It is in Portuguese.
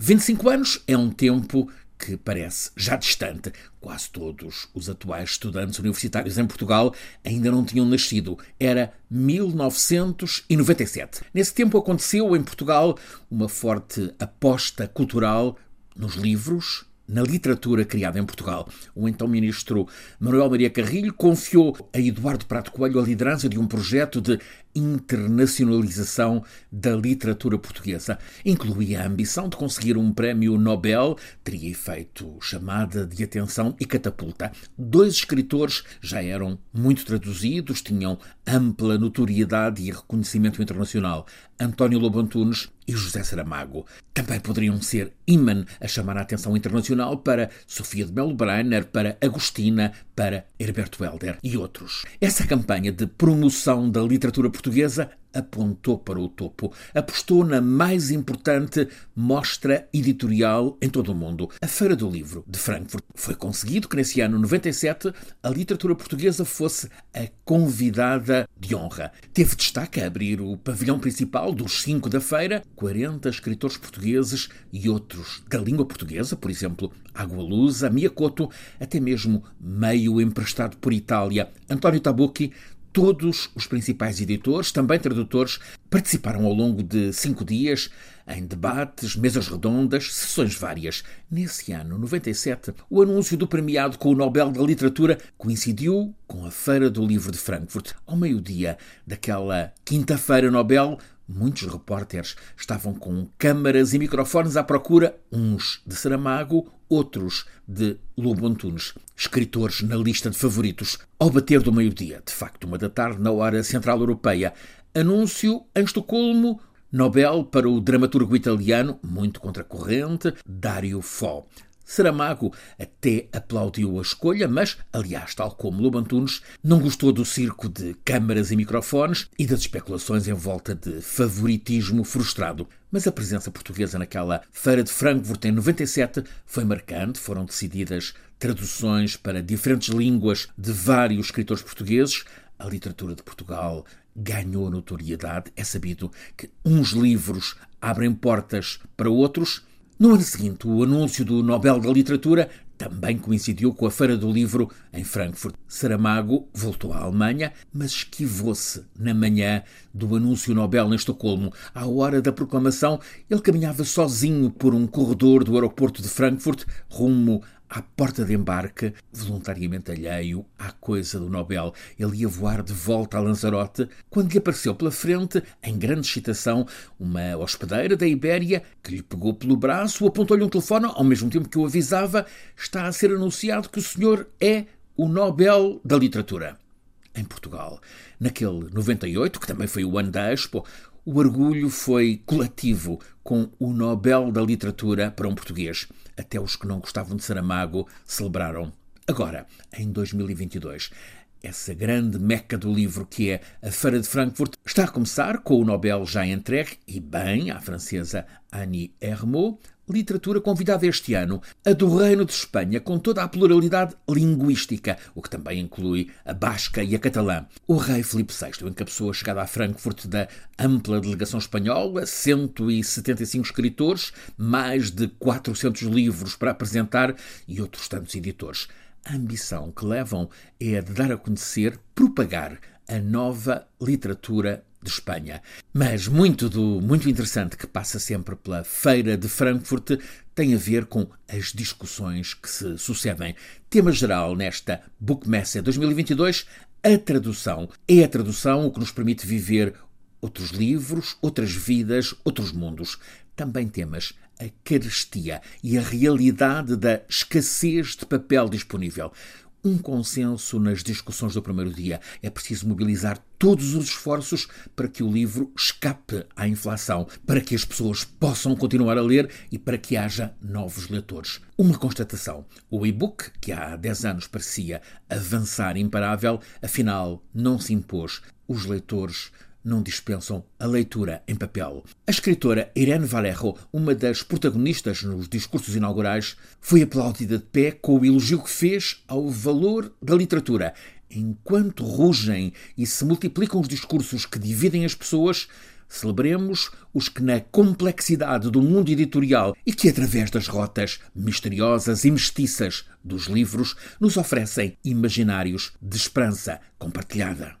25 anos é um tempo que parece já distante. Quase todos os atuais estudantes universitários em Portugal ainda não tinham nascido. Era 1997. Nesse tempo aconteceu em Portugal uma forte aposta cultural nos livros, na literatura criada em Portugal. O então ministro Manuel Maria Carrilho confiou a Eduardo Prato Coelho a liderança de um projeto de internacionalização da literatura portuguesa. Incluía a ambição de conseguir um prémio Nobel, teria efeito chamada de atenção e catapulta. Dois escritores já eram muito traduzidos, tinham ampla notoriedade e reconhecimento internacional. António Lobo Antunes e José Saramago. Também poderiam ser imã a chamar a atenção internacional para Sofia de Melo Breiner, para Agostina, para Herberto Helder e outros. Essa campanha de promoção da literatura portuguesa apontou para o topo, apostou na mais importante mostra editorial em todo o mundo, a Feira do Livro de Frankfurt. Foi conseguido que nesse ano 97 a literatura portuguesa fosse a convidada de honra. Teve destaque a abrir o pavilhão principal dos cinco da feira, 40 escritores portugueses e outros da língua portuguesa, por exemplo, Água Lusa, Miyakoto, até mesmo meio emprestado por Itália, António Tabucchi, Todos os principais editores, também tradutores, participaram ao longo de cinco dias em debates, mesas redondas, sessões várias. Nesse ano, 97, o anúncio do premiado com o Nobel da Literatura coincidiu com a Feira do Livro de Frankfurt. Ao meio-dia daquela quinta-feira Nobel, muitos repórteres estavam com câmaras e microfones à procura, uns de Saramago, outros de Lobo escritores na lista de favoritos, ao bater do meio-dia, de facto, uma da tarde, na hora central europeia. Anúncio em Estocolmo, Nobel para o dramaturgo italiano, muito contracorrente, Dario Fo. Saramago até aplaudiu a escolha, mas, aliás, tal como Lobo Antunes, não gostou do circo de câmaras e microfones e das especulações em volta de favoritismo frustrado. Mas a presença portuguesa naquela feira de Frankfurt em 97 foi marcante, foram decididas traduções para diferentes línguas de vários escritores portugueses. A literatura de Portugal ganhou notoriedade. É sabido que uns livros abrem portas para outros no ano seguinte, o anúncio do Nobel da Literatura também coincidiu com a Feira do Livro em Frankfurt. Saramago voltou à Alemanha, mas esquivou-se na manhã do anúncio Nobel em Estocolmo. À hora da proclamação, ele caminhava sozinho por um corredor do aeroporto de Frankfurt rumo à porta de embarque, voluntariamente alheio à coisa do Nobel. Ele ia voar de volta a Lanzarote quando lhe apareceu pela frente, em grande excitação, uma hospedeira da Ibéria que lhe pegou pelo braço, apontou-lhe um telefone, ao mesmo tempo que o avisava: está a ser anunciado que o senhor é o Nobel da Literatura. Em Portugal, naquele 98, que também foi o ano da Expo, o orgulho foi coletivo com o Nobel da Literatura para um português. Até os que não gostavam de Saramago celebraram. Agora, em 2022, essa grande meca do livro que é a Feira de Frankfurt está a começar com o Nobel já entregue, e bem, à francesa Annie Ernaux, literatura convidada este ano, a do Reino de Espanha, com toda a pluralidade linguística, o que também inclui a basca e a catalã. O rei Filipe VI encabeçou a chegada a Frankfurt da ampla delegação espanhola, 175 escritores, mais de 400 livros para apresentar e outros tantos editores. A ambição que levam é a de dar a conhecer, propagar a nova literatura de Espanha. Mas muito do muito interessante que passa sempre pela Feira de Frankfurt tem a ver com as discussões que se sucedem. Tema geral nesta Bookmesse 2022, a tradução. É a tradução o que nos permite viver outros livros, outras vidas, outros mundos. Também temas a carestia e a realidade da escassez de papel disponível um consenso nas discussões do primeiro dia. É preciso mobilizar todos os esforços para que o livro escape à inflação, para que as pessoas possam continuar a ler e para que haja novos leitores. Uma constatação: o e-book, que há 10 anos parecia avançar imparável, afinal não se impôs. Os leitores não dispensam a leitura em papel. A escritora Irene Vallejo, uma das protagonistas nos discursos inaugurais, foi aplaudida de pé com o elogio que fez ao valor da literatura. enquanto rugem e se multiplicam os discursos que dividem as pessoas, celebremos os que, na complexidade do mundo editorial e que, através das rotas misteriosas e mestiças dos livros, nos oferecem imaginários de esperança compartilhada.